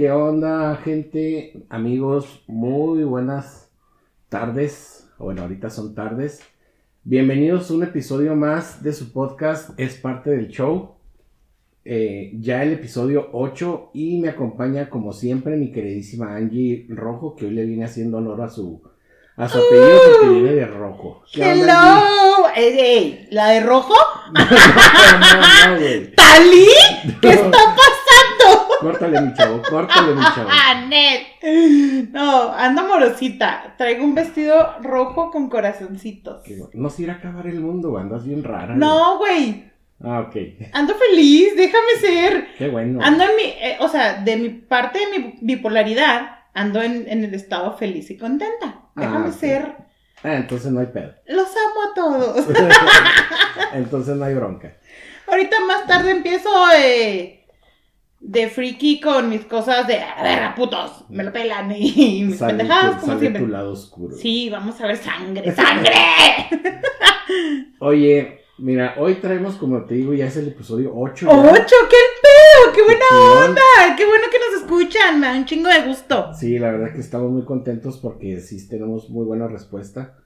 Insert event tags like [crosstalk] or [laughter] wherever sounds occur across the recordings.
¿qué onda, gente? Amigos, muy buenas tardes. Bueno, ahorita son tardes. Bienvenidos a un episodio más de su podcast, es parte del show. Eh, ya el episodio 8 y me acompaña como siempre mi queridísima Angie Rojo, que hoy le viene haciendo honor a su, a su apellido porque Uh. viene de rojo. Hello, Ey, ey, ¿la de rojo? [laughs] No, no, no, güey. ¿Talí? ¿Qué está pasando? Córtale, mi chavo, córtale, mi chavo. [laughs] Ah, net. No, ando morosita. Traigo un vestido rojo con corazoncitos. No se irá a acabar el mundo, andas bien rara. No, güey. Ah, ok. Ando feliz, déjame ser. Qué bueno. Ando en mi, eh, o sea, de mi parte de mi bipolaridad, ando en, en el estado feliz y contenta. Déjame Ah, ok. ser. Ah, entonces no hay pedo. Los amo a todos. [laughs] entonces no hay bronca. Ahorita más tarde empiezo eh, de friki con mis cosas de, a ver, putos, me lo pelan [laughs] y, mis Sale, pendejadas, tu, como sale siempre. tu lado oscuro. Sí, vamos a ver sangre, sangre. [laughs] Oye, mira, hoy traemos, como te digo, ya es el episodio 8. ¡Ocho! ¡Qué pedo! ¡Qué buena onda! ¡Qué bueno que nos escuchan! Me da un chingo de gusto. Sí, la verdad que estamos muy contentos porque sí tenemos muy buena respuesta.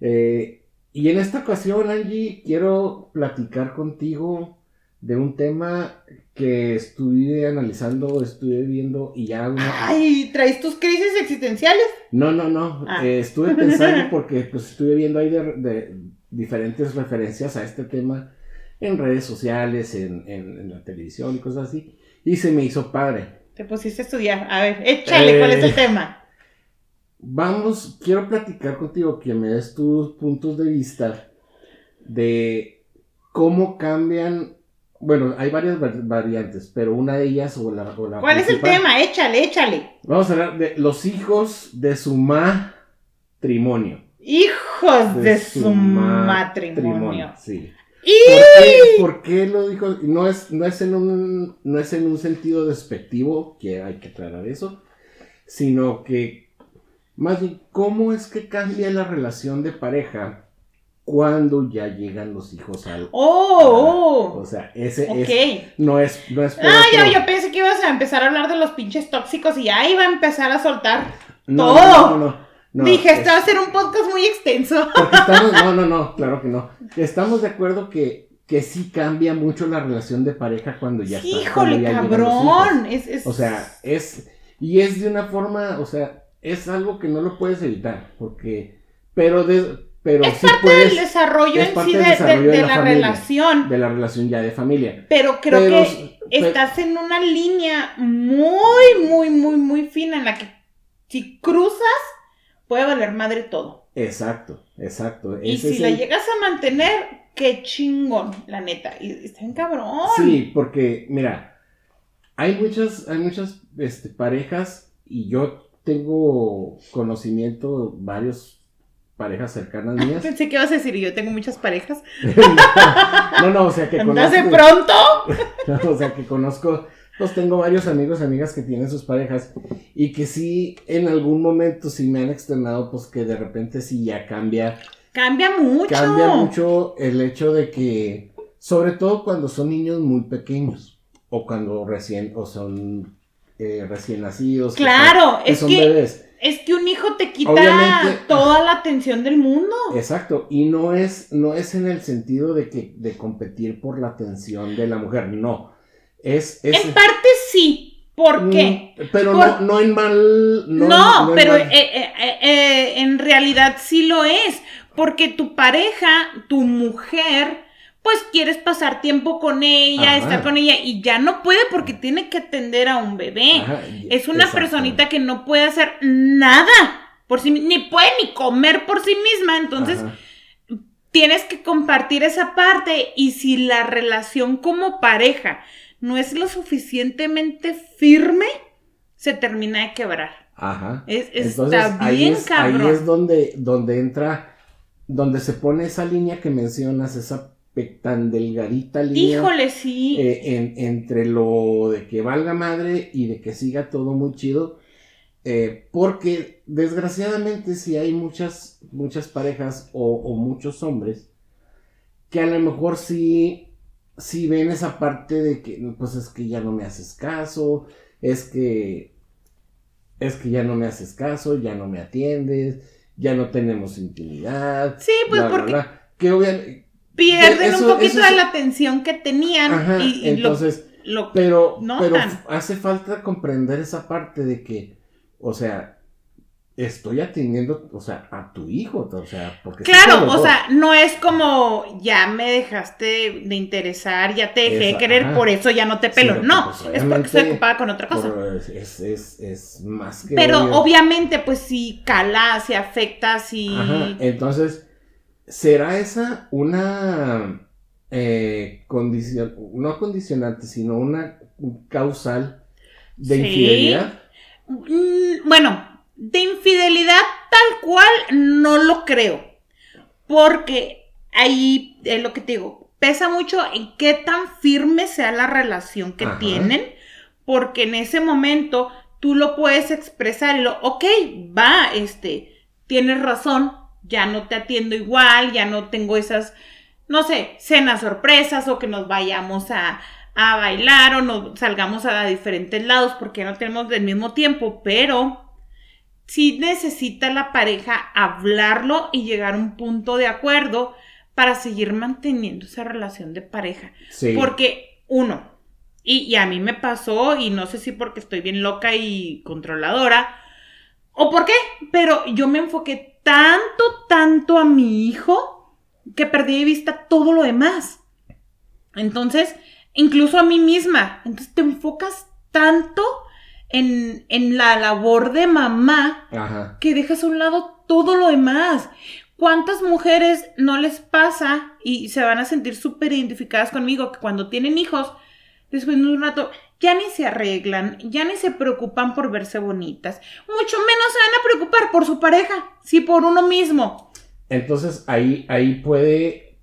Eh, y en esta ocasión, Angie, quiero platicar contigo de un tema que estuve analizando, estuve viendo y ya una... Ay, ¿traes tus crisis existenciales? No, no, no. Ah. eh, estuve pensando [laughs] porque pues estuve viendo ahí de, de diferentes referencias a este tema en redes sociales, en, en- en la televisión y cosas así. Y se me hizo padre. Te pusiste a estudiar. A ver, échale, ¿cuál es el Eh. tema? Vamos, quiero platicar contigo, que me des tus puntos de vista de cómo cambian. Bueno, hay varias var- variantes, pero una de ellas o la, o la ¿Cuál es el tema? Échale, échale. Vamos a hablar de los hijos de su matrimonio. Hijos de, su matrimonio. Sí. ¡Y! ¿Por qué, por qué lo dijo? No es, no, es en un, no es en un sentido despectivo, que hay que aclarar eso, sino que, más bien, ¿cómo es que cambia la relación de pareja cuando ya llegan los hijos al... ¡Oh! O sea, ese es, no es, no es Ah, yo, yo pensé que ibas a empezar a hablar de los pinches tóxicos y ya iba a empezar a soltar. no, todo. No, no, no, no, Dije, es- este va a ser un podcast muy extenso. Porque [laughs] estamos, no, no, no, claro que no. Estamos de acuerdo que, que sí cambia mucho la relación de pareja cuando ya está. Híjole, ya cabrón. Es, es... O sea, es. Y es de una forma, o sea, es algo que no lo puedes evitar. Porque. Pero de. Pero es sí parte puedes. del desarrollo es en sí de, de- desarrollo de de la la, familia. relación. De la relación ya de familia. Pero creo Pero- que pero- estás en una línea muy, muy, muy, muy fina en la que si cruzas puede valer madre todo. Exacto, exacto. Y Ese si la el- llegas a mantener, qué chingón, la neta. Y está cabrón. Sí, porque, mira, hay muchas, hay muchas este, parejas y yo tengo conocimiento, varios parejas cercanas mías. [laughs] Pensé que ibas a decir, yo tengo muchas parejas. [laughs] no, no, o sea que [laughs] ¿Andas de conozco, pronto? o sea que conozco, pues tengo varios amigos, amigas que tienen sus parejas y que sí, en algún momento sí me han externado, pues que de repente sí ya cambia, Cambia mucho. cambia mucho el hecho de que, sobre todo cuando son niños muy pequeños o cuando recién, o son eh, recién nacidos. que Claro, son- que es son que- bebés. Es que un hijo te quita Obviamente- toda la atención del mundo. Exacto, y no es, no es en el sentido de que de competir por la atención de la mujer, no. Es, es En parte sí. ¿Por qué? Mm, Pero Por- no, no en mal. No, pero mal- eh, eh, eh, en realidad sí lo es. Porque tu pareja, tu mujer, pues quieres pasar tiempo con ella, Ajá. estar con ella y ya no puede porque tiene que atender a un bebé. Ajá, Es una personita que no puede hacer nada por sí ni puede ni comer por sí misma, entonces Ajá. tienes que compartir esa parte y si la relación como pareja no es lo suficientemente firme, se termina de quebrar. Ajá. Es, Entonces, está ahí bien es, cabrón. Ahí es donde, donde entra, donde se pone esa línea que mencionas, esa tan delgadita línea. Híjole, sí. eh, en- entre lo de que valga madre y de que siga todo muy chido. eh, porque desgraciadamente sí hay muchas, muchas parejas o, o muchos hombres que a lo mejor sí, sí ven esa parte de que pues es que ya no me haces caso, es que es que ya no me haces caso, ya no me atiendes, ya no tenemos intimidad. Sí, pues bla, bla, porque bla. que obviamente pierden eso- un poquito es- de la atención que tenían Ajá, y, y lo- entonces, lo, pero, notan. pero hace falta comprender esa parte de que, o sea, estoy atendiendo, o sea, a tu hijo, o sea, porque Claro, o sea, no es como ya me dejaste de interesar, ya te dejé Esa- querer, por eso ya no te pelo. No, pues, es porque estoy ocupada con otra cosa. Es, es, es más que Pero obvio. obviamente, pues si cala, si afecta, si. Ajá, entonces, ¿será esa una eh, condición, no condicionante, sino una causal de Sí. infidelidad? Mm, Bueno, de infidelidad tal cual no lo creo. Porque ahí es lo que te digo, pesa mucho en qué tan firme sea la relación que Ajá. tienen. Porque en ese momento tú lo puedes expresar y lo, ok, va, este, tienes razón, ya no te atiendo igual, ya no tengo esas, no sé, cenas sorpresas o que nos vayamos a, a bailar o nos salgamos a diferentes lados porque no tenemos del mismo tiempo, pero sí necesita la pareja hablarlo y llegar a un punto de acuerdo para seguir manteniendo esa relación de pareja. Sí. Porque, uno, y, y a mí me pasó, y no sé si porque estoy bien loca y controladora, o por qué, pero yo me enfoqué tanto, tanto a mi hijo que perdí de vista todo lo demás. Entonces, incluso a mí misma. Entonces te enfocas tanto en, en la labor de mamá Ajá. que dejas a un lado todo lo demás. ¿Cuántas mujeres no les pasa y se van a sentir súper identificadas conmigo que cuando tienen hijos, después de un rato, ya ni se arreglan, ya ni se preocupan por verse bonitas, mucho menos se van a preocupar por su pareja, si por uno mismo. Entonces ahí, ahí puede,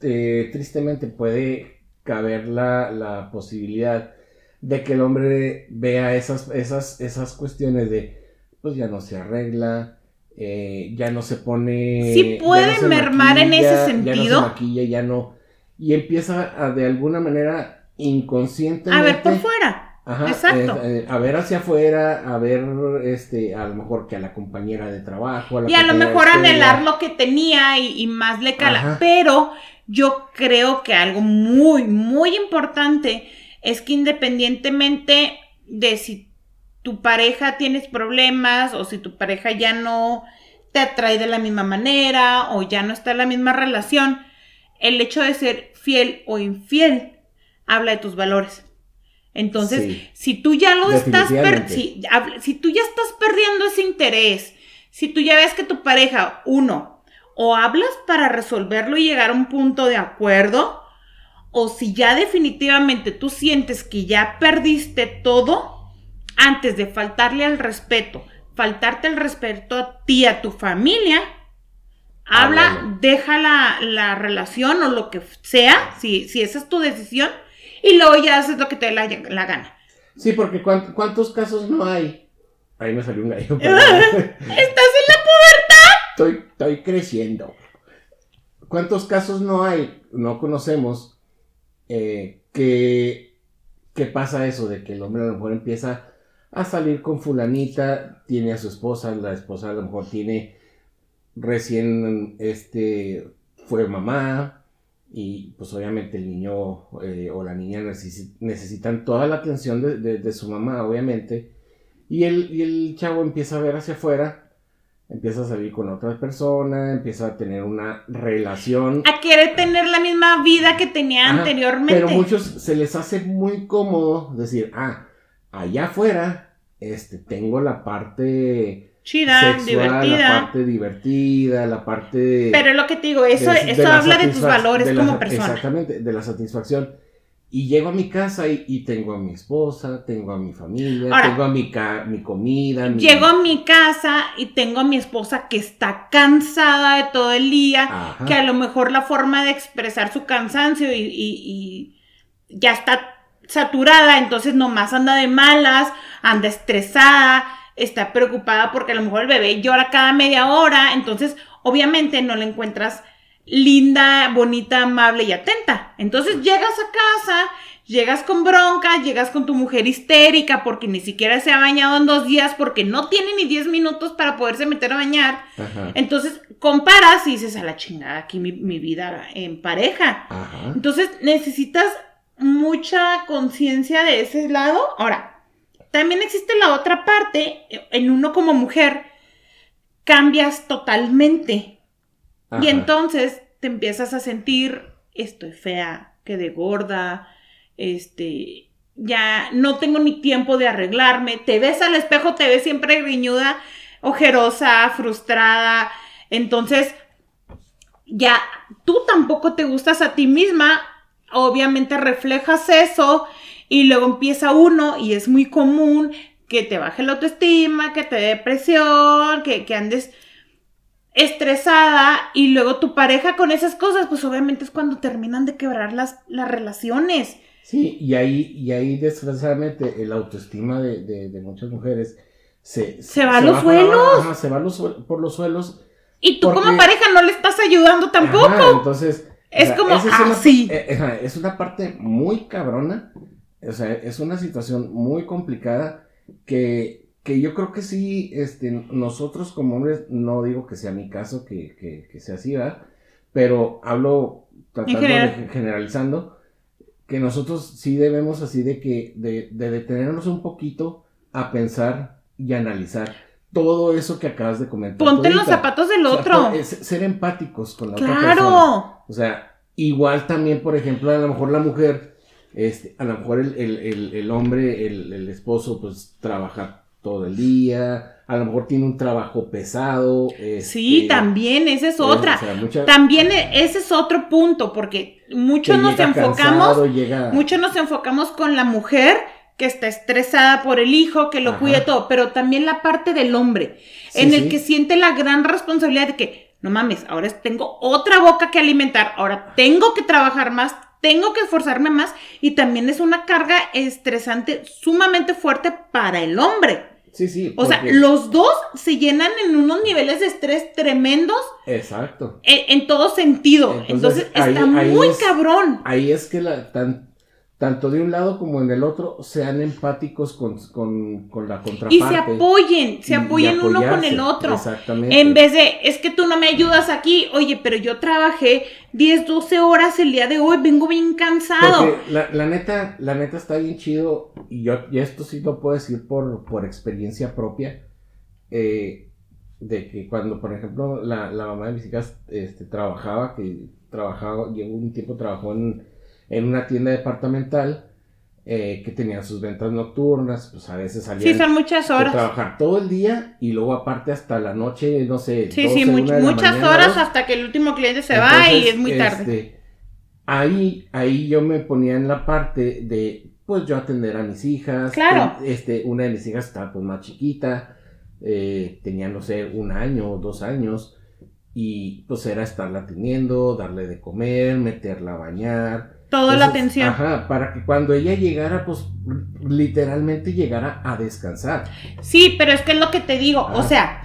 eh, tristemente puede caber la, la posibilidad de que el hombre vea esas, esas, esas cuestiones de, pues ya no se arregla, eh, ya no se pone... Sí ya puede no mermar en ese Ya no sentido. se maquilla, ya no... Y empieza a, de alguna manera inconscientemente... A ver por fuera. Ajá, Exacto. eh, eh, a ver hacia afuera, a ver, este, a lo mejor que a la compañera de trabajo, a la Y a lo mejor anhelar lo que tenía y, y más le cala. Ajá. Pero yo creo que algo muy, muy importante es que independientemente de si tu pareja tienes problemas o si tu pareja ya no te atrae de la misma manera o ya no está en la misma relación, el hecho de ser fiel o infiel habla de tus valores. Entonces, Sí. si tú ya lo estás si, si tú ya estás perdiendo ese interés, si tú ya ves que tu pareja, uno, o hablas para resolverlo y llegar a un punto de acuerdo, o si ya definitivamente tú sientes que ya perdiste todo, antes de faltarle al respeto, faltarte el respeto a ti, a tu familia, habla, deja la, la relación o lo que sea, si, si esa es tu decisión, y luego ya haces lo que te dé la, la gana. Sí, porque ¿cuán- ¿cuántos casos no hay? Ahí me salió un gallo. [laughs] ¿Estás en la pubertad? estoy, estoy creciendo. ¿Cuántos casos no hay? No conocemos eh, que, que pasa eso de que el hombre a lo mejor empieza a salir con fulanita, tiene a su esposa, la esposa a lo mejor tiene recién, este, fue mamá y pues obviamente el niño eh, o la niña necesi- necesitan toda la atención de, de- de su mamá, obviamente. Y el, y el chavo empieza a ver hacia afuera, empieza a salir con otra persona, empieza a tener una relación. A querer tener la misma vida que tenía Ajá, anteriormente. Pero muchos se les hace muy cómodo decir, ah, allá afuera, este, tengo la parte Chida, sexual, divertida. la parte divertida, la parte... Pero es lo que te digo, eso, de- de eso la habla de tus valores de la como persona. Exactamente, de la satisfacción. Y llego a mi casa y, y tengo a mi esposa, tengo a mi familia, Ahora, tengo a mi, ca- mi comida. mi- Llego a mi casa y tengo a mi esposa que está cansada de todo el día, Ajá. que a lo mejor la forma de expresar su cansancio y, y- y ya está saturada, entonces nomás anda de malas, anda estresada, está preocupada porque a lo mejor el bebé llora cada media hora, entonces obviamente no le encuentras linda, bonita, amable y atenta. Entonces llegas a casa, llegas con bronca, llegas con tu mujer histérica porque ni siquiera se ha bañado en dos días, porque no tiene ni 10 minutos para poderse meter a bañar. Ajá. Entonces comparas y dices, a la chingada, aquí mi, mi vida en pareja. Ajá. Entonces necesitas mucha conciencia de ese lado. Ahora, también existe la otra parte, en uno como mujer, cambias totalmente. Y entonces te empiezas a sentir, estoy fea, quedé gorda, este, ya no tengo ni tiempo de arreglarme, te ves al espejo, te ves siempre griñuda, ojerosa, frustrada, entonces ya tú tampoco te gustas a ti misma, obviamente reflejas eso y luego empieza uno y es muy común que te baje la autoestima, que te dé depresión, que, que andes estresada y luego tu pareja con esas cosas, pues obviamente es cuando terminan de quebrar las, las relaciones. Sí, y ahí, y ahí desgraciadamente el autoestima de, de, de muchas mujeres se, Se va a los suelos. ajá, se va los por los suelos. Y tú Porque- como pareja no le estás ayudando tampoco. Ajá, entonces. Es como, ah, una, sí. eh, es una parte muy cabrona. O sea, es una situación muy complicada que, que yo creo que sí, este, nosotros como hombres, no digo que sea mi caso, que, que, que sea así, ¿verdad? Pero hablo tratando general. de generalizando, que nosotros sí debemos así de que, de, de detenernos un poquito a pensar y analizar todo eso que acabas de comentar. Ponte en los zapatos del O sea, otro. ser empáticos con la otra persona. claro. O sea, igual también, por ejemplo, a lo mejor la mujer, este, a lo mejor el, el- el- el hombre, el, esposo, pues trabaja todo el día, a lo mejor tiene un trabajo pesado. Sí, este, también, esa es eh, otra. o sea, mucha- También e- ese es otro punto, porque muchos que nos enfocamos, cansado, llega- muchos nos enfocamos con la mujer que está estresada por el hijo, que lo Ajá. cuida todo, pero también la parte del hombre, Sí, en el sí. que siente la gran responsabilidad de que, no mames, ahora tengo otra boca que alimentar, ahora tengo que trabajar más, tengo que esforzarme más, y también es una carga estresante sumamente fuerte para el hombre. Sí, sí. O sea, los dos se llenan en unos niveles de estrés tremendos Exacto. en, en todo sentido. Entonces, Entonces, ahí- está ahí muy es- cabrón. Ahí es que la, tan, tanto de un lado como en el otro sean empáticos con, con, con la contraparte. Y se apoyen, se apoyen uno con el otro. Exactamente. En vez de, es que tú no me ayudas aquí, oye, pero yo trabajé 10, 12 horas el día de hoy, vengo bien cansado. Porque la, la neta, la neta está bien chido, y yo, y esto sí lo puedo decir por, por experiencia propia, eh, de que cuando, por ejemplo, la, la mamá de mis hijas este, trabajaba, que trabajaba, llegó un tiempo trabajó en, en una tienda departamental, eh, que tenía sus ventas nocturnas, pues a veces salían Sí, son muchas de horas. trabajar todo el día y luego aparte hasta la noche, no sé, Sí, 12, sí, much- una de la muchas mañana, horas dos. hasta que el último cliente se va y es muy tarde. este, ahí, ahí yo me ponía en la parte de, pues yo atender a mis hijas. Claro. Ten- Este, una de mis hijas estaba pues más chiquita, eh, tenía, no sé, un año o dos años. Y pues era estarla atendiendo, darle de comer, meterla a bañar. Toda la atención. Ajá, para que cuando ella llegara, pues literalmente llegara a descansar. Sí, pero es que es lo que te digo, o sea,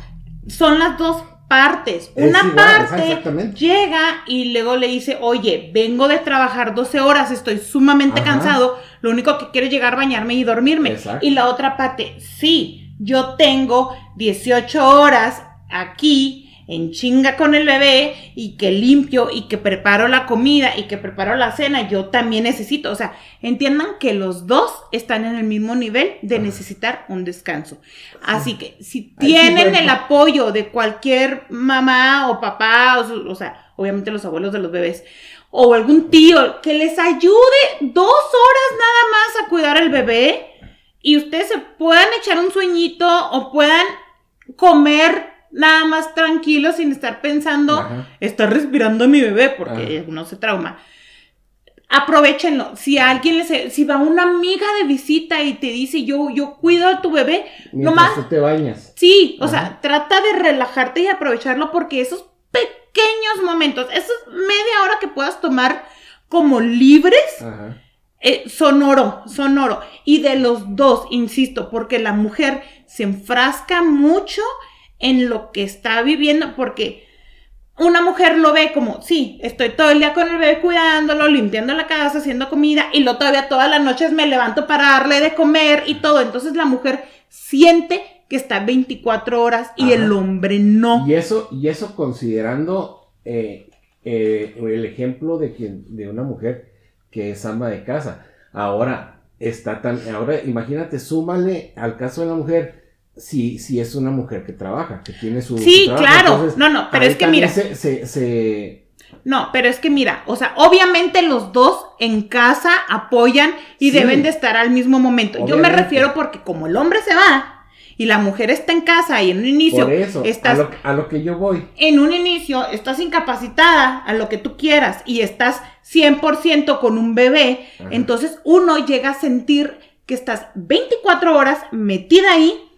son las dos partes. Es Una igual, parte llega y luego le dice, oye, vengo de trabajar 12 horas, estoy sumamente Ajá. cansado, lo único que quiero es llegar a bañarme y dormirme. Exacto. Y la otra parte, sí, yo tengo 18 horas aquí en chinga con el bebé y que limpio y que preparo la comida y que preparo la cena, yo también necesito, o sea, entiendan que los dos están en el mismo nivel de Ajá. necesitar un descanso. Así que si sí tienen el apoyo de cualquier mamá o papá, o, su- o sea, obviamente los abuelos de los bebés, o algún tío que les ayude dos horas nada más a cuidar al bebé y ustedes se puedan echar un sueñito o puedan comer nada más tranquilos sin estar pensando, Ajá. está respirando mi bebé porque no se trauma. Aprovechenlo. Si a alguien les, si va una amiga de visita y te dice yo, yo cuido a tu bebé, Mientras nomás tú te bañas. Sí, o Ajá. sea, trata de relajarte y aprovecharlo porque esos pequeños momentos, esos media hora que puedas tomar como libres, Ajá. eh, son oro, son oro. Y de los dos, insisto, porque la mujer se enfrasca mucho en lo que está viviendo, porque una mujer lo ve como, sí, estoy todo el día con el bebé cuidándolo, limpiando la casa, haciendo comida y lo todavía todas las noches me levanto para darle de comer y todo. Entonces la mujer siente que está 24 horas y el hombre no. Y eso, y eso considerando eh, eh, el ejemplo de, quien, de una mujer que es ama de casa. Ahora está tan, ahora imagínate, súmale al caso de la mujer si, si es una mujer que trabaja, que tiene su... Sí, claro. no, no, pero es que mira... Se, No, pero es que mira, o sea, obviamente los dos en casa apoyan y deben de estar al mismo momento. Yo me refiero porque como el hombre se va y la mujer está en casa y en un inicio... Por eso, estás, a, lo, que yo voy. En un inicio estás incapacitada a lo que tú quieras y estás 100% con un bebé, entonces uno llega a sentir que estás 24 horas metida ahí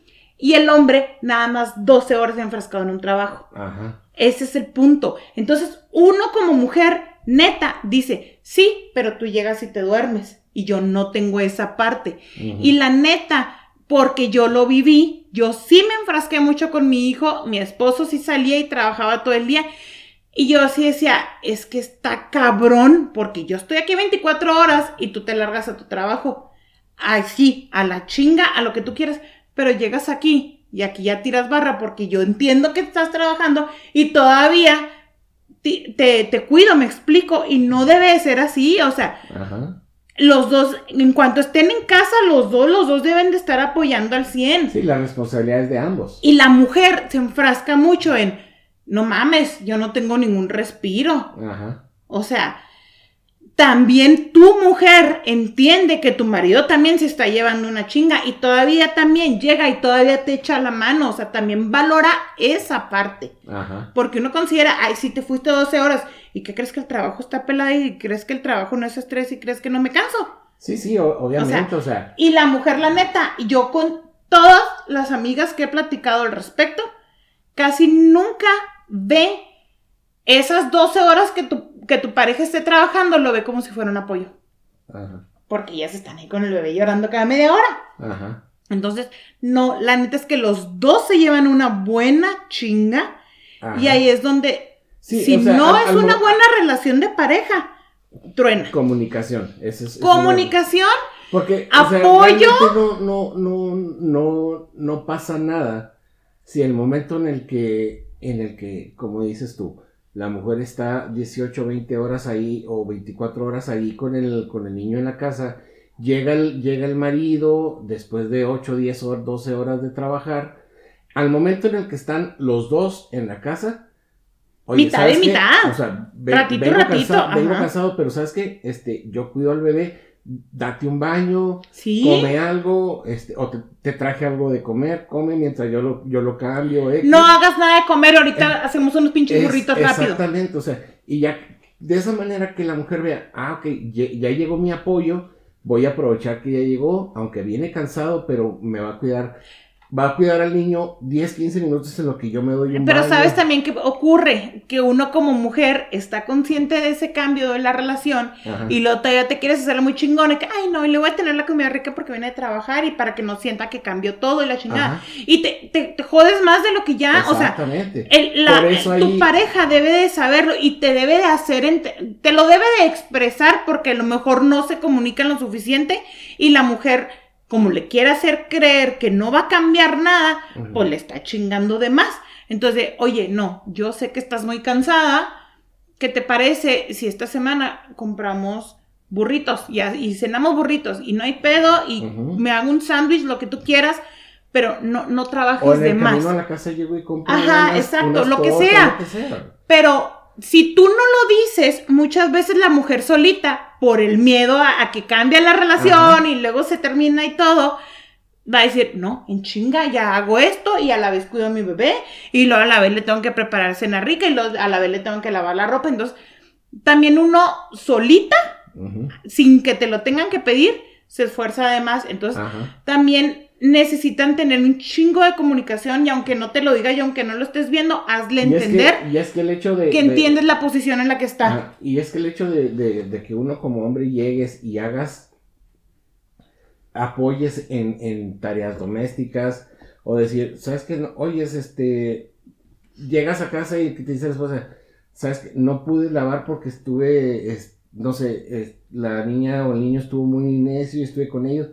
y el hombre nada más 12 horas enfrascado en un trabajo. Ajá. Ese es el punto. Entonces, uno como mujer, neta, dice, sí, pero tú llegas y te duermes. Y yo no tengo esa parte. Y la neta, porque yo lo viví, yo sí me enfrasqué mucho con mi hijo, mi esposo sí salía y trabajaba todo el día. Y yo sí decía, es que está cabrón, porque yo estoy aquí 24 horas y tú te largas a tu trabajo. Así, a la chinga, a lo que tú quieras pero llegas aquí y aquí ya tiras barra porque yo entiendo que estás trabajando y todavía te, te, cuido, me explico, y no debe ser así, o sea, los dos, en cuanto estén en casa, los dos, los dos deben de estar apoyando al 100. Sí, la responsabilidad es de ambos. Y la mujer se enfrasca mucho en, no mames, yo no tengo ningún respiro. Ajá. O sea, también tu mujer entiende que tu marido también se está llevando una chinga y todavía también llega y todavía te echa la mano, o sea, también valora esa parte. Ajá. Porque uno considera, ay, si te fuiste 12 horas y que crees que el trabajo está pelado y crees que el trabajo no es estrés y crees que no me canso. Sí, sí, obviamente, o sea, Y la mujer, la neta, yo con todas las amigas que he platicado al respecto, casi nunca ve esas 12 horas que tu que tu pareja esté trabajando lo ve como si fuera un apoyo. Ajá. Porque ya se están ahí con el bebé llorando cada media hora. Ajá. Entonces, no, la neta es que los dos se llevan una buena chinga. Y ahí es donde, si no es una buena relación de pareja, truena. Comunicación. es, Comunicación. porque apoyo. no, no, no, no, no pasa nada si el momento en el que, en el que, como dices tú, la mujer está 18, 20 horas ahí o 24 horas ahí con el, con el niño en la casa, llega el, llega el marido después de 8, 10 o 12 horas de trabajar, al momento en el que están los dos en la casa, mitad y mitad. O sea, ratito, vengo, ratito, casado, vengo casado, pero ¿sabes qué? Este, yo cuido al bebé, date un baño, come algo, este, o te, traje algo de comer, come mientras yo lo, yo lo cambio. No hagas nada de comer, ahorita eh, hacemos unos pinches burritos rápido. Exactamente, o sea, y ya de esa manera que la mujer vea, ah, ok, ya, ya, llegó mi apoyo, voy a aprovechar que ya llegó, aunque viene cansado, pero me va a cuidar va a cuidar al niño 10, 15 minutos en lo que yo me doy un Pero sabes también que ocurre que uno como mujer está consciente de ese cambio de la relación y luego todavía te quieres hacer muy chingón que, ay no, y le voy a tener la comida rica porque viene de trabajar y para que no sienta que cambió todo y la chingada. Y te, te, jodes más de lo que ya, o sea, el, la, tu pareja debe de saberlo y te debe de hacer, te lo debe de expresar porque a lo mejor no se comunican lo suficiente y la mujer como le quiere hacer creer que no va a cambiar nada, pues le está chingando de más. Entonces, oye, no, yo sé que estás muy cansada. ¿Qué te parece si esta semana compramos burritos y, y cenamos burritos y no hay pedo y me hago un sándwich, lo que tú quieras? pero no, no trabajes o en el de más. a la casa llego y compro Ajá, exacto, lo, que sea. lo que sea. Pero si tú no lo dices, muchas veces la mujer solita, por el miedo a, que cambie la relación y luego se termina y todo, va a decir, no, en chinga, ya hago esto y a la vez cuido a mi bebé y luego a la vez le tengo que preparar cena rica y luego a la vez le tengo que lavar la ropa. Entonces, también uno solita, sin que te lo tengan que pedir, se esfuerza además. Entonces, también necesitan tener un chingo de comunicación y aunque no te lo diga y aunque no lo estés viendo, hazle entender y es que el hecho de, que entiendes la posición en la que está. y es que el hecho de, que uno como hombre llegues y hagas, apoyes en, tareas domésticas o decir, ¿sabes qué? No, oyes, este, llegas a casa y te dice la esposa, ¿sabes qué? No pude lavar porque estuve, es- no sé, es- la niña o el niño estuvo muy necio y estuve con ellos.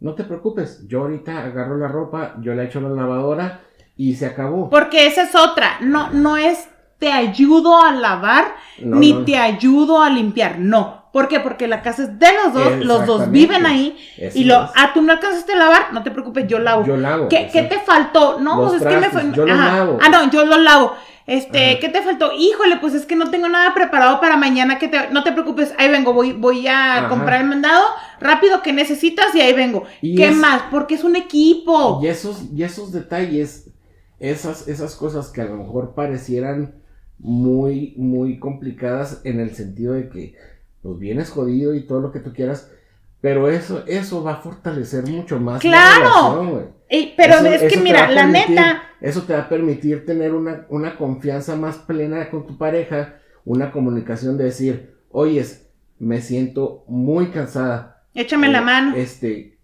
No te preocupes, yo ahorita agarro la ropa, yo la echo a la lavadora y se acabó. Porque esa es otra. No, no es te ayudo a lavar No, ni no. te ayudo a limpiar. No. ¿Por qué? Porque la casa es de los dos, los dos viven ahí. Eso Y lo, es. ah, tú no alcanzaste a lavar, no te preocupes, yo lavo. Yo lavo. ¿Qué, ¿Qué te faltó? No, Los pues es que me yo lavo. Ah, no, yo lo lavo. Este, Ajá. ¿qué te faltó? Híjole, pues es que no tengo nada preparado para mañana. Que te... No te preocupes, ahí vengo, voy, voy a Ajá. comprar el mandado rápido que necesitas y ahí vengo. Y ¿Qué es- más? Porque es un equipo. Y esos, y esos detalles, esas, esas cosas que a lo mejor parecieran muy, muy complicadas en el sentido de que pues vienes jodido y todo lo que tú quieras, pero eso, eso va a fortalecer mucho más la ¡Claro! relación, güey. Ey, pero Eso- es que mira, la neta. Eso te va a permitir tener una, una confianza más plena con tu pareja, una comunicación de decir, oyes, me siento muy cansada. Échame la Eh, mano. Este,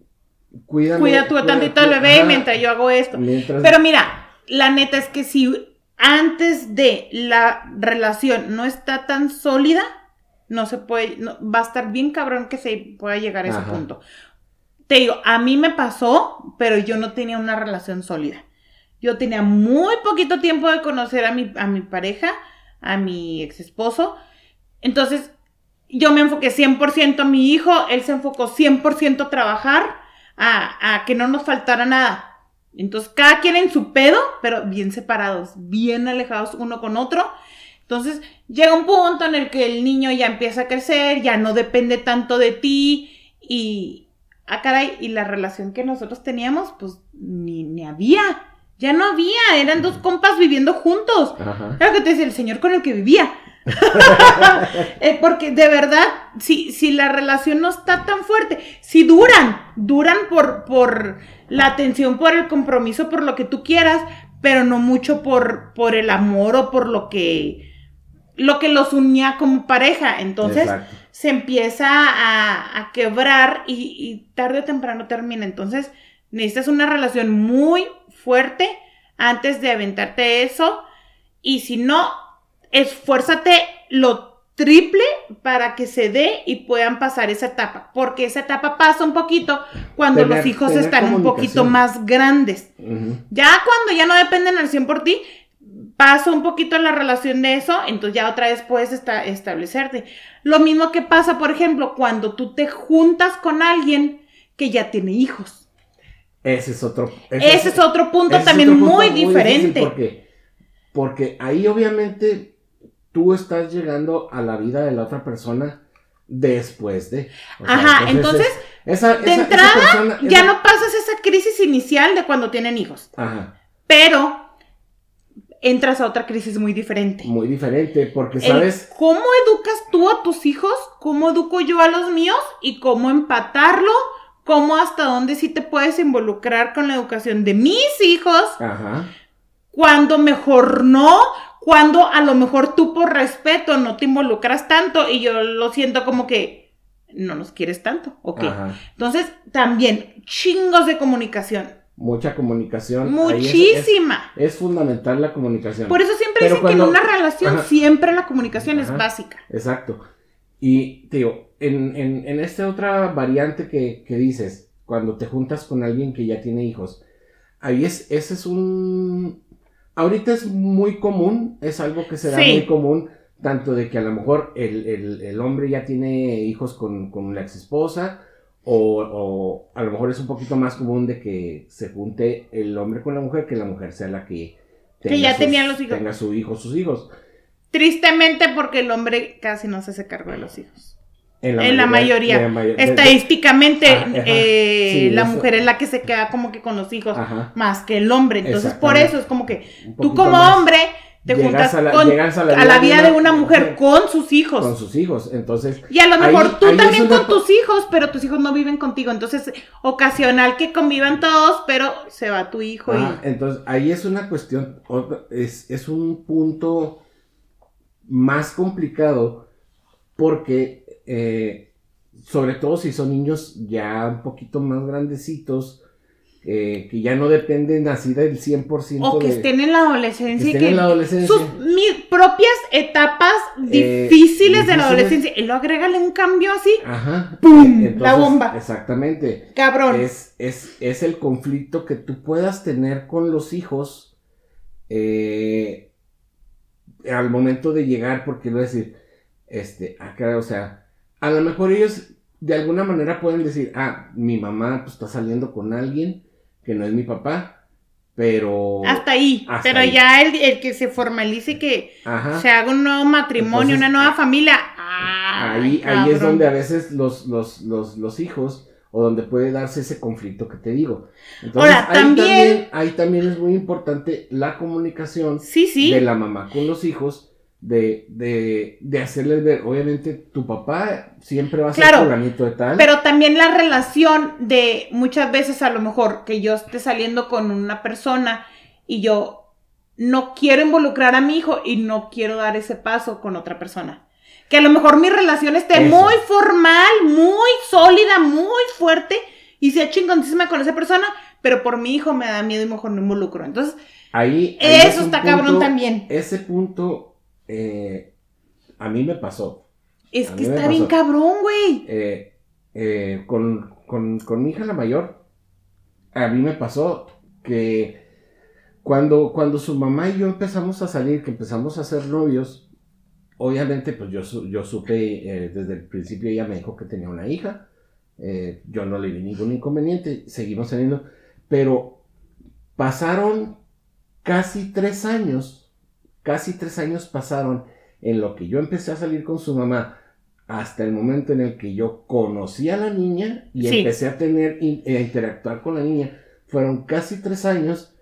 cuídame. Cuida cuida- tantito al bebé ajá, mientras yo hago esto. mientras- Pero mira, la neta es que si antes de la relación no está tan sólida, no se puede, no- va a estar bien cabrón que se pueda llegar a ese Ajá. punto. Te digo, a mí me pasó, pero yo no tenía una relación sólida. Yo tenía muy poquito tiempo de conocer a mi, a mi pareja, a mi ex esposo. Entonces, yo me enfoqué 100% a mi hijo, él se enfocó 100% a trabajar, a, a que no nos faltara nada. Entonces, cada quien en su pedo, pero bien separados, bien alejados uno con otro. Entonces, llega un punto en el que el niño ya empieza a crecer, ya no depende tanto de ti y, ah, caray, y la relación que nosotros teníamos, pues ni, ni había, ya no había, eran dos compas viviendo juntos. Ajá. Lo que te decía el señor con el que vivía. [laughs] Eh, porque de verdad, si, si la relación no está tan fuerte, si duran, duran por, por la atención, por el compromiso, por lo que tú quieras, pero no mucho por, por el amor o por lo que, lo que los unía como pareja. Entonces Exacto. se empieza a, a quebrar y, y tarde o temprano termina. Entonces necesitas una relación muy fuerte antes de aventarte eso. Y si no, esfuérzate lo triple para que se dé y puedan pasar esa etapa. Porque esa etapa pasa un poquito cuando Tener- los hijos están un poquito más grandes. Ya cuando ya no dependen al 100 por ti, pasa un poquito la relación de eso, entonces ya otra vez puedes esta- establecerte. Lo mismo que pasa, por ejemplo, cuando tú te juntas con alguien que ya tiene hijos. Ese es otro. Ese es otro punto también otro punto muy difícil diferente. porque, porque ahí obviamente tú estás llegando a la vida de la otra persona después de. O sea, Ajá, entonces, es- esa- de esa- entrada, persona- Ya no pasas esa crisis inicial de cuando tienen hijos, Ajá, pero entras a otra crisis muy diferente. muy diferente porque, El ¿sabes? ¿Cómo educas tú a tus hijos? ¿Cómo educo yo a los míos? Y cómo empatarlo, cómo hasta dónde sí te puedes involucrar con la educación de mis hijos, Ajá, cuando mejor no, cuando a lo mejor tú por respeto no te involucras tanto y yo lo siento como que no nos quieres tanto, ¿ok? ajá. Entonces, también chingos de comunicación, Mucha comunicación. es- muchísima. Es, es fundamental la comunicación. Por eso siempre Pero dicen cuando- que en una relación Ajá. siempre la comunicación es básica. Exacto. Y te digo, en, en, en esta otra variante que, que dices, cuando te juntas con alguien que ya tiene hijos, ahí es, ese es un... Ahorita es muy común, es algo que se da Sí. muy común, tanto de que a lo mejor el, el- el hombre ya tiene hijos con, con la ex esposa, o, o a lo mejor es un poquito más común de que se junte el hombre con la mujer, que la mujer sea la que... Que ya sus- tenía los hijos. Tenga su hijo, sus hijos. Tristemente porque el hombre casi no se hace cargo de los hijos. En En la mayoría. la Estadísticamente, Ah, eh, Sí, la eso- mujer es la que se queda como que con los hijos Ajá. más que el hombre. Entonces, por eso es como que tú como hombre te Llegas juntas a la- con, a la, vida de una mujer con sus hijos. con sus hijos. Entonces, y a lo ahí- mejor tú ahí también con tus hijos, pero tus hijos no viven contigo. Entonces, ocasional que convivan todos, pero se va tu hijo ah, y... entonces ahí es una cuestión, es, es un punto más complicado porque, eh, sobre todo si son niños ya un poquito más grandecitos, eh, que ya no dependen así del 100% O que de, estén en la adolescencia que que en la adolescencia. sus propias etapas Eh, difíciles de la adolescencia. Y luego agrégale un cambio así. Ajá. ¡Pum! Entonces, La bomba. Exactamente. Cabrón. Es, es, es el conflicto que tú puedas tener con los hijos eh, al momento de llegar, porque voy a decir, este, acá, o sea, a lo mejor ellos de alguna manera pueden decir, ah, mi mamá pues, está saliendo con alguien que no es mi papá, pero... Hasta ahí. Hasta Pero ahí. ya el, el que se formalice que Ajá. se haga un nuevo matrimonio, Entonces, una nueva familia. Ay, Ahí, ahí es donde a veces los, los, los, los hijos o donde puede darse ese conflicto que te digo. Entonces, Ahora, ahí también- ahí también es muy importante la comunicación Sí, sí. de la mamá con los hijos, de, de, de hacerles ver, obviamente tu papá siempre va a ser Claro, fulanito de tal. Pero también la relación de muchas veces a lo mejor que yo esté saliendo con una persona y yo no quiero involucrar a mi hijo y no quiero dar ese paso con otra persona. Que a lo mejor mi relación esté Eso. muy formal, muy sólida, muy fuerte y sea chingoncísima con esa persona, pero por mi hijo me da miedo y mejor no involucro. Entonces, ahí, ahí es eso está punto- cabrón también. Ese punto eh, a mí me pasó. Es A que está bien cabrón, güey. eh, eh, con, con- con mi hija la mayor, a mí me pasó que cuando, cuando su mamá y yo empezamos a salir, que empezamos a ser novios, obviamente pues yo, yo supe, eh, desde el principio ella me dijo que tenía una hija, eh, yo no le vi ningún inconveniente, seguimos saliendo, pero pasaron casi tres años, casi tres años pasaron en lo que yo empecé a salir con su mamá hasta el momento en el que yo conocí a la niña y Sí. empecé a tener a interactuar con la niña. Fueron casi tres años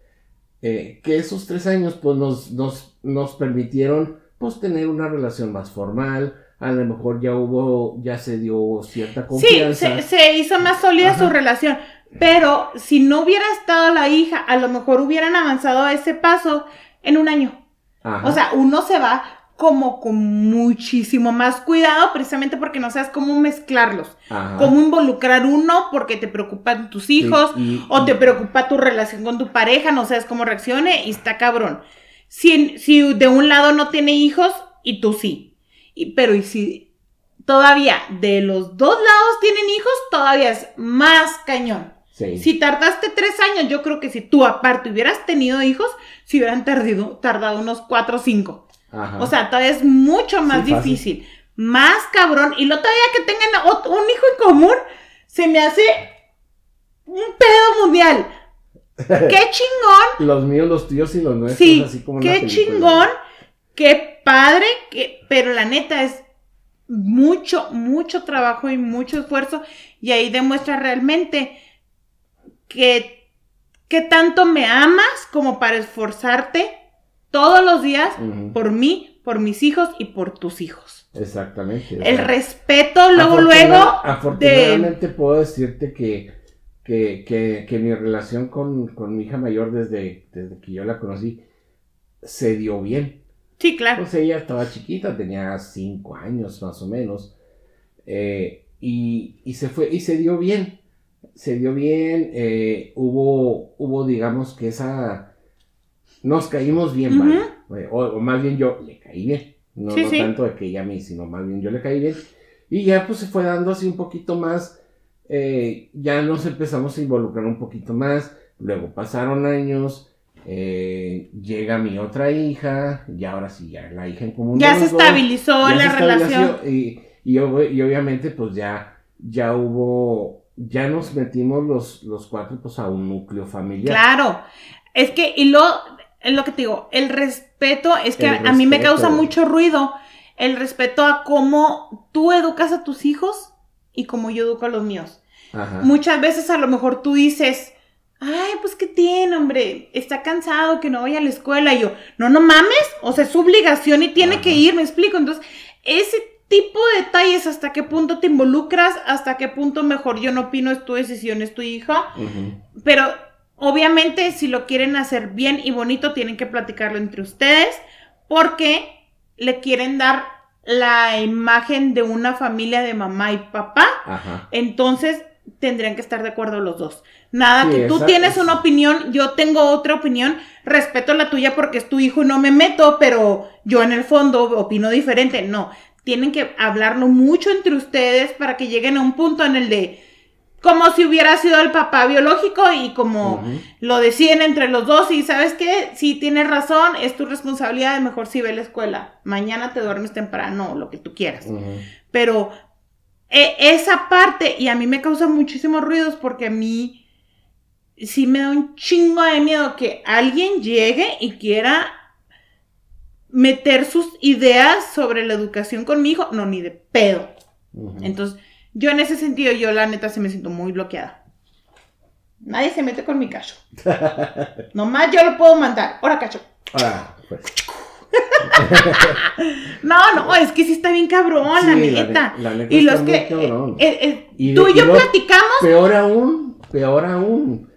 eh, que esos tres años pues nos, nos, nos permitieron pues tener una relación más formal. A lo mejor ya hubo, ya se dio cierta Sí, confianza. se, se hizo más sólida Ajá. su relación. Pero si no hubiera estado la hija, a lo mejor hubieran avanzado a ese paso en un año. Ajá. O sea, uno se va como con muchísimo más cuidado, precisamente porque no sabes cómo mezclarlos. Ajá. Cómo involucrar uno porque te preocupan tus Sí, hijos y- o te preocupa tu relación con tu pareja, no sabes cómo reaccione y está cabrón. Si, si de un lado no tiene hijos y tú sí. Y, pero y si todavía de los dos lados tienen hijos, todavía es más cañón. Sí. Si tardaste tres años, yo creo que si tú aparte hubieras tenido hijos, si hubieran tardado, tardado unos cuatro o cinco. Ajá. O sea, todavía es mucho más Sí, fácil. difícil. Más cabrón. Y lo todavía que tengan un hijo en común, se me hace un pedo mundial. [laughs] ¡Qué chingón! los míos, los tuyos y los nuestros, Sí, así como qué chingón, qué padre, que, pero la neta es mucho, mucho trabajo y mucho esfuerzo y ahí demuestra realmente que, que tanto me amas como para esforzarte todos los días por mí, por mis hijos y por tus hijos. Exactamente. El respeto, luego, afortuna- luego, de... Afortunadamente puedo decirte que, que, que, que mi relación con, con mi hija mayor desde, desde que yo la conocí se dio bien. Sí, claro. Pues ella estaba chiquita, tenía cinco años más o menos. eh, y, y se fue, y se dio bien. Se dio bien. eh, hubo, hubo, digamos que esa. Nos caímos bien, Ujú. vaya. o, o más bien yo le caí bien. No, Sí, no sí. tanto de que ella a mí, sino más bien yo le caí bien. Y ya pues se fue dando así un poquito más. eh, ya nos empezamos a involucrar un poquito más. Luego pasaron años. eh, llega mi otra hija. Y ahora sí, ya la hija en común. Ya se estabilizó ya la se relación. Y, y, y obviamente pues ya, ya hubo. Ya nos metimos los, los cuatro pues a un núcleo familiar. Claro. Es que, y lo, es lo que te digo, el respeto, es que a, a mí me causa mucho ruido el respeto a cómo tú educas a tus hijos y cómo yo educo a los míos. Ajá. Muchas veces a lo mejor tú dices, ay, pues qué tiene, hombre, está cansado que no vaya a la escuela. Y yo, no, no mames, o sea, es su obligación y tiene Ajá. que ir, me explico. Entonces, ese tipo de detalles, hasta qué punto te involucras, hasta qué punto mejor yo no opino, es tu decisión, es tu hija. Pero obviamente si lo quieren hacer bien y bonito, tienen que platicarlo entre ustedes porque le quieren dar la imagen de una familia de mamá y papá. Ajá. Entonces tendrían que estar de acuerdo los dos. Nada, Sí, que tú tienes una opinión, yo tengo otra opinión, respeto la tuya porque es tu hijo y no me meto, pero yo en el fondo opino diferente. No, tienen que hablarlo mucho entre ustedes para que lleguen a un punto en el de como si hubiera sido el papá biológico y como lo deciden entre los dos y sabes qué, si tienes razón, es tu responsabilidad, mejor si ve a la escuela, mañana te duermes temprano, lo que tú quieras. Pero e- esa parte, y a mí me causa muchísimos ruidos porque a mí sí me da un chingo de miedo que alguien llegue y quiera meter sus ideas sobre la educación con mi hijo. No, ni de pedo. Entonces, yo en ese sentido, yo la neta se me siento muy bloqueada. Nadie se mete con mi cacho. [laughs] Nomás yo lo puedo mandar. Ahora, cacho. Ah, pues. [laughs] No, no, es que sí está bien cabrón, la Sí, la neta. ne- la neta y está los que. cabrón. eh, eh, Y tú y yo y platicamos. Peor aún, peor aún,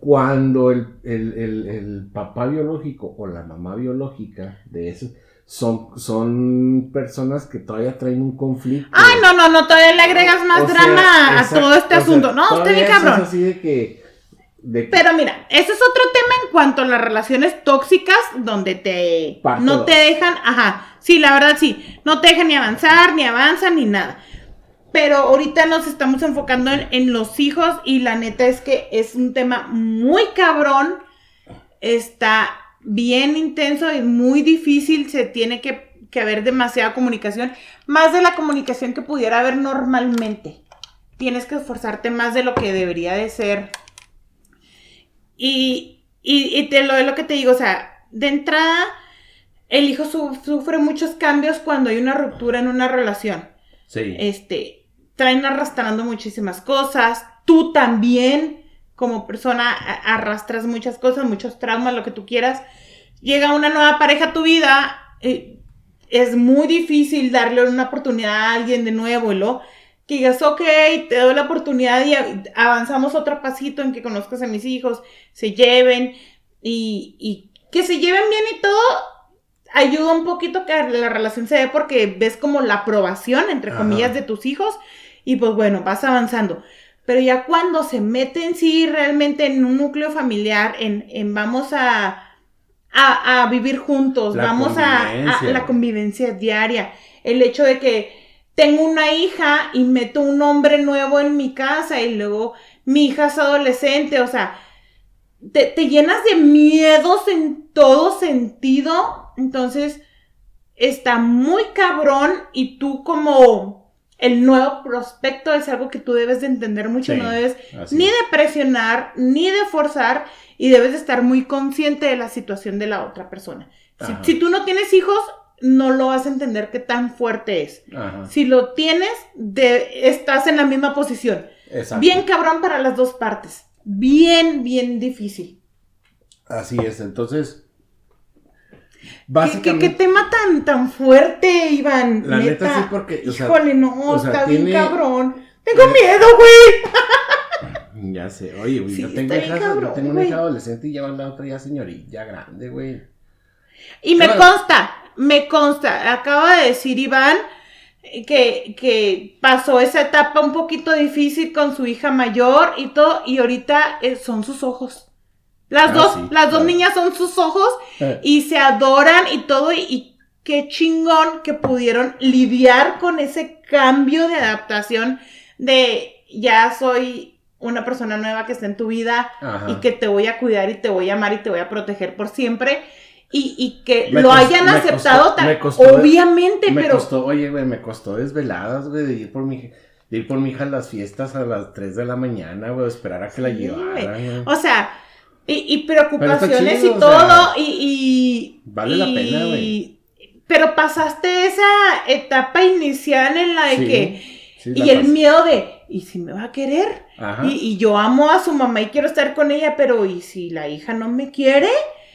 cuando el, el- el- el papá biológico o la mamá biológica de eso son, son personas que todavía traen un conflicto. Ay, no, no, no, todavía le agregas más O sea, drama a todo este sea, asunto. No, todavía bien eso es cabrón. así de que. de que- Pero mira, ese es otro tema en cuanto a las relaciones tóxicas donde te Parto no dos. te dejan, ajá, sí, la verdad sí, no te dejan ni avanzar, ni avanzan, ni nada. Pero ahorita nos estamos enfocando en, en los hijos y la neta es que es un tema muy cabrón, está bien intenso y muy difícil, se tiene que, que haber demasiada comunicación, más de la comunicación que pudiera haber normalmente. Tienes que esforzarte más de lo que debería de ser y, y, y te lo es lo que te digo, o sea, de entrada, el hijo su- sufre muchos cambios cuando hay una ruptura en una relación. sí. Este, traen arrastrando muchísimas cosas. Tú también, como persona, arrastras muchas cosas, muchos traumas, lo que tú quieras. Llega una nueva pareja a tu vida, eh, es muy difícil darle una oportunidad a alguien de nuevo, lo que digas, ok, te doy la oportunidad y avanzamos otro pasito en que conozcas a mis hijos, se lleven y, y que se lleven bien y todo, ayuda un poquito que la relación se dé porque ves como la aprobación, entre Ajá. comillas, de tus hijos y pues bueno, vas avanzando. Pero ya cuando se mete en sí realmente en un núcleo familiar, en, en vamos a, a, a vivir juntos, La vamos a, a la convivencia diaria, el hecho de que tengo una hija y meto un hombre nuevo en mi casa y luego mi hija es adolescente, o sea, te, te llenas de miedos en todo sentido, entonces está muy cabrón y tú como el nuevo prospecto es algo que tú debes de entender mucho, Sí, no debes ni es. de presionar, ni de forzar y debes de estar muy consciente de la situación de la otra persona. Si, tú no tienes hijos, no lo vas a entender qué tan fuerte es. Ajá. Si lo tienes, de, estás en la misma posición. Exacto. Bien cabrón para las dos partes. Bien, bien difícil. Así es, entonces. [laughs] ¿Qué, qué, Básicamente. qué tema tan, tan fuerte, Iván? La neta sí, porque, o sea, Híjole, no, o sea, está tiene- bien cabrón. [laughs] Tengo miedo, güey. [laughs] Ya sé, oye, güey, Sí, yo tengo, hijas- yo cabrón, tengo una hija adolescente y lleva la otra ya señorita, ya grande, güey. Y me consta, me consta. Acaba de decir Iván que, que pasó esa etapa un poquito difícil con su hija mayor y todo, y ahorita eh, son sus ojos. Las Ah, dos, sí, las dos claro. niñas son sus ojos Eh, y se adoran y todo, y, y qué chingón que pudieron lidiar con ese cambio de adaptación de ya soy una persona nueva que está en tu vida Ajá. y que te voy a cuidar y te voy a amar y te voy a proteger por siempre y, y que Me lo costó- hayan aceptado costó- tan me costó- obviamente, me pero costó, oye, güey, me costó desveladas, güey, de ir por mi, de ir por mi hija a las fiestas a las 3 de la mañana, güey, esperar a que la llevaran, o sea, y, y preocupaciones chido, y o todo sea, y, y vale la y- pena, güey. Pero pasaste esa etapa inicial en la de Sí, que sí, la y el miedo de ¿y si me va a querer? Ajá, Y, y yo amo a su mamá y quiero estar con ella, pero ¿y si la hija no me quiere?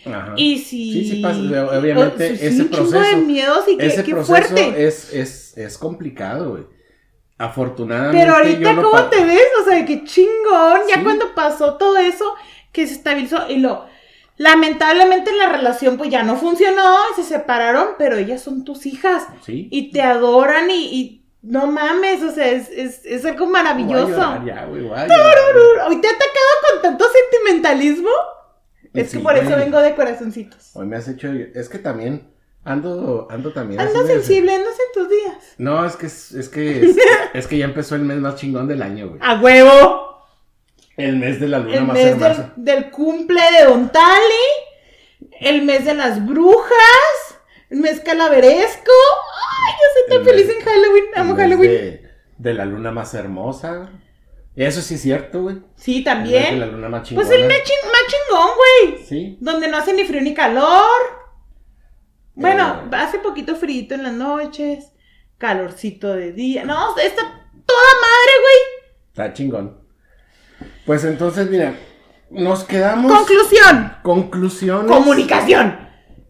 ajá. Y si... Sí, sí pasa, obviamente, o- ese un chingo de proceso- miedos y qué, Ese qué proceso fuerte. es, es, es complicado, güey. Afortunadamente. Pero ahorita, yo ¿cómo te ves? O sea, qué chingón. Ya Sí. cuando pasó todo eso, que se estabilizó y lo. Lamentablemente la relación pues ya no funcionó y se separaron, pero ellas son tus hijas Sí. y te adoran y, y no mames, o sea, es, es, es algo maravilloso. Voy a llorar ya, güey, voy a llorar, güey. Hoy te he atacado con tanto sentimentalismo. Es que por eso vengo de corazoncitos. Hoy me has hecho. Es que también ando, ando también. De- sensible, andas en tus días. No, es que es, es que es, [laughs] es que ya empezó el mes más chingón del año, güey. ¡A huevo! El mes de la luna El más mes hermosa. del, del cumple de Don Tali. El mes de las brujas. El mes calaveresco. ¡Ay, yo soy tan El feliz mes- en Halloween! El Amo mes Halloween. De, de la luna más hermosa. Eso sí es cierto, güey. Sí, El mes de la también. luna más chingona. Pues el mes chin- más chingón, güey. Sí. Donde no hace ni frío ni calor. Bueno, Eh. hace poquito frío en las noches. Calorcito de día. No, está toda madre, güey. Está chingón. Pues entonces, mira, nos quedamos. Conclusión. Conclusiones. Comunicación.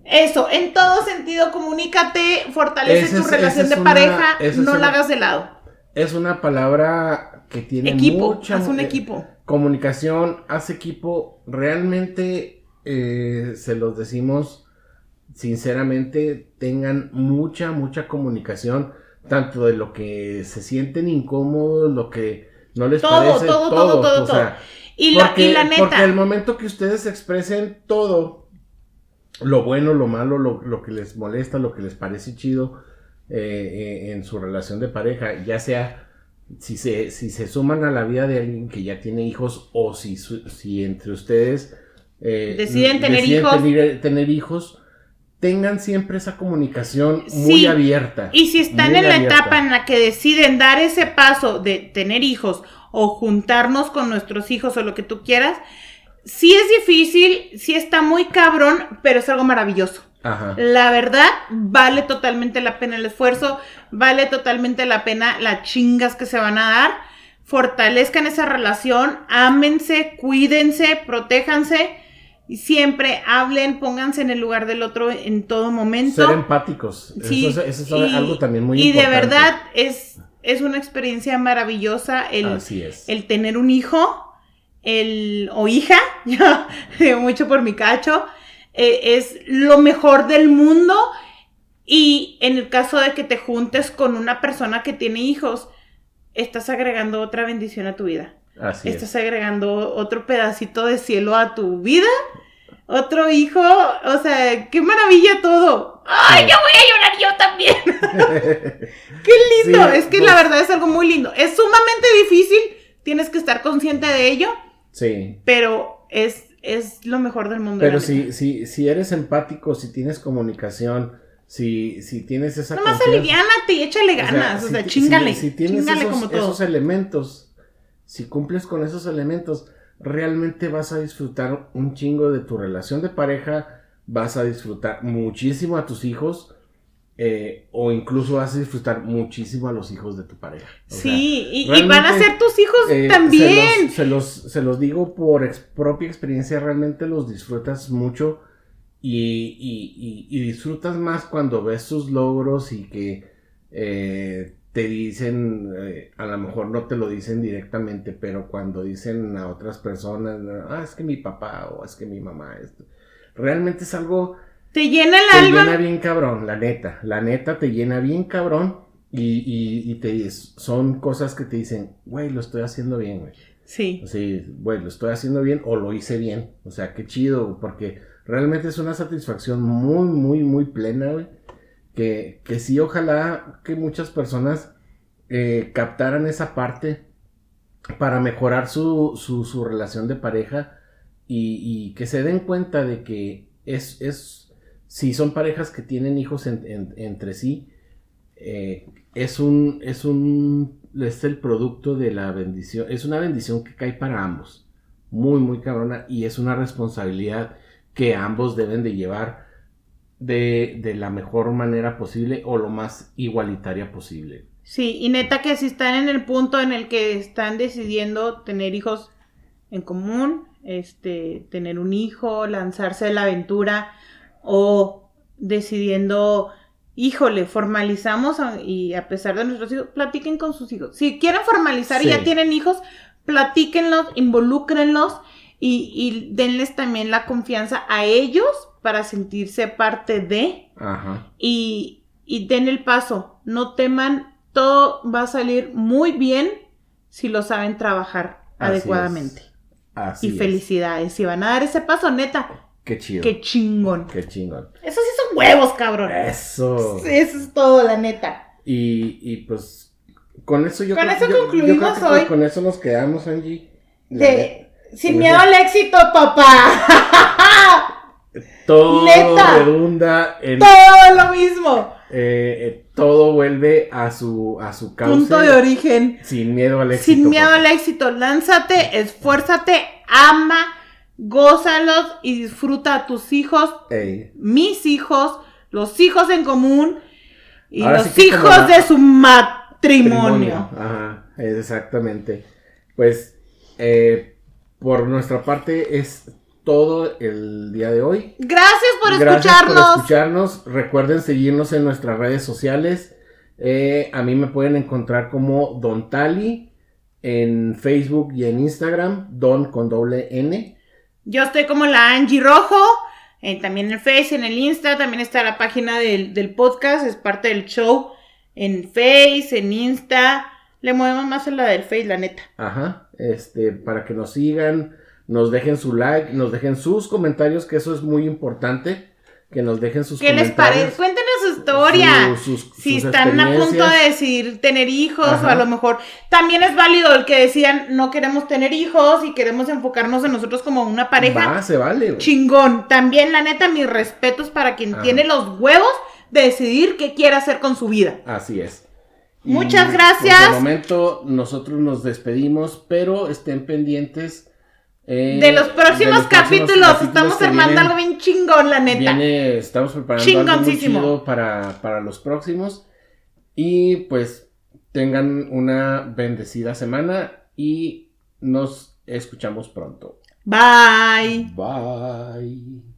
Eso, en todo sentido, comunícate, fortalece tu es- relación de una- pareja, no una- la hagas de lado. Es una palabra que tiene Equipo, mucha haz un eh, equipo. Comunicación, haz equipo. Realmente eh, se los decimos sinceramente, tengan mucha, mucha comunicación, tanto de lo que se sienten incómodos, lo que no les Todo, parece, todo, todo, todo, o sea, Y la, porque, y la porque el momento que ustedes expresen todo, lo bueno, lo malo, lo, lo que les molesta, lo que les parece chido eh, eh, en su relación de pareja, ya sea si se, si se suman a la vida de alguien que ya tiene hijos o si, si entre ustedes eh, Deciden tener hijos. tener- tener hijos, tengan siempre esa comunicación muy Sí. abierta. y si están en la abierta. etapa en la que deciden dar ese paso de tener hijos o juntarnos con nuestros hijos o lo que tú quieras, sí es difícil, sí está muy cabrón, pero es algo maravilloso. Ajá. La verdad, vale totalmente la pena el esfuerzo, vale totalmente la pena las chingas que se van a dar. Fortalezcan esa relación, ámense, cuídense, protéjanse siempre hablen, pónganse en el lugar del otro en todo momento. Ser empáticos. Sí, eso, es- eso es y- algo también muy Y de importante. verdad es, es una experiencia maravillosa el, Así es. el tener un hijo, el, o hija, [laughs] yo digo mucho por mi cacho, eh, es lo mejor del mundo. Y en el caso de que te juntes con una persona que tiene hijos, estás agregando otra bendición a tu vida. Así es. estás agregando otro pedacito de cielo a tu vida. Otro hijo, o sea, qué maravilla todo. ¡Ay, Sí. yo voy a llorar yo también! [laughs] ¡Qué lindo! Sí, es que pues- la verdad es algo muy lindo. Es sumamente difícil, tienes que estar consciente de ello, sí. pero es, es lo mejor del mundo. Pero si, si, si eres empático, si tienes comunicación, si, si tienes esa Nomás aliviánate y échale ganas, o sea, si chingale. si- si tienes esos, como todo. esos elementos, si cumples con esos elementos, realmente vas a disfrutar un chingo de tu relación de pareja, vas a disfrutar muchísimo a tus hijos, eh, o incluso vas a disfrutar muchísimo a los hijos de tu pareja. O sea, sí, y, y van a ser tus hijos eh, también. Se los, se los, se los digo por ex- propia experiencia, realmente los disfrutas mucho y, y- y- y disfrutas más cuando ves sus logros y que eh, te dicen, eh, a lo mejor no te lo dicen directamente, pero cuando dicen a otras personas, ah, es que mi papá o es que mi mamá, esto", realmente es algo Te llena el te alma. llena bien cabrón, la neta. La neta te llena bien cabrón. Y, y, y te son cosas que te dicen, güey, lo estoy haciendo bien, güey. Sí. Sí, güey, lo estoy haciendo bien o lo hice bien. O sea, qué chido, porque realmente es una satisfacción muy, muy, muy plena, güey. Que, que sí, ojalá que muchas personas eh, captaran esa parte para mejorar su, su, relación de pareja y, que se den cuenta de que es, es si son parejas que tienen hijos en- en- entre sí, eh, es un, es un, es el producto de la bendición, es una bendición que cae para ambos, muy, muy cabrona, y es una responsabilidad que ambos deben de llevar de, de la mejor manera posible o lo más igualitaria posible. Sí, y neta que si están en el punto en el que están decidiendo tener hijos en común, este, tener un hijo, lanzarse a la aventura o decidiendo, híjole, formalizamos a- y a pesar de nuestros hijos, platiquen con sus hijos. Si quieren formalizar y ya tienen hijos, platíquenlos, involúcrenlos y, y denles también la confianza a ellos para sentirse parte de Ajá. y, y den el paso. No teman todo va a salir muy bien si lo saben trabajar Así adecuadamente. es. Así Y es. felicidades. Si van a dar ese paso, neta, Qué chido. qué chingón. Qué chingón. Eso sí son huevos, cabrón. Eso. Eso es todo, la neta. Y, y pues con eso yo Con creo, eso yo- concluimos hoy. Con eso nos quedamos, Angie. De, sin Con miedo al éxito, papá. [laughs] Todo Neta. redunda en todo lo mismo. eh, eh, todo vuelve a su a su cauce Punto de origen. sin miedo al éxito. Sin miedo al éxito, lánzate, esfuérzate, ama, gózalos y disfruta a tus hijos, Ey, mis hijos, los hijos en común y Ahora los sí hijos la- de su matrimonio. Ajá, exactamente. Pues eh, por nuestra parte es todo el día de hoy. Gracias por Gracias escucharnos. por escucharnos. Recuerden seguirnos en nuestras redes sociales. Eh, a mí me pueden encontrar como Don Tali en Facebook y en Instagram, Don con doble N. Yo estoy como la Angie Rojo, eh, también en el Face, en el Insta, también está la página del, del podcast, es parte del show en Face, en Insta. Le movemos más en la del Face, la neta. Ajá, este, para que nos sigan, nos dejen su like, nos dejen sus comentarios, que eso es muy importante, que nos dejen sus ¿Qué les comentarios. parece? Cuéntenos su historia. su- sus- si sus están a punto de decidir tener hijos Ajá. o a lo mejor también es válido el que decían no queremos tener hijos y queremos enfocarnos en nosotros como una pareja. Va, se vale. güey. Chingón. También la neta mis respetos para quien Ajá. tiene los huevos de decidir qué quiere hacer con su vida. Así es. Muchas Y, gracias. Por el momento nosotros nos despedimos, pero estén pendientes. Eh, de los próximos de los próximos capítulos, capítulos estamos armando vienen. algo bien chingón, la neta. Viene, estamos preparando algo muy chido para, para los próximos. Y pues tengan una bendecida semana y nos escuchamos pronto. Bye. Bye.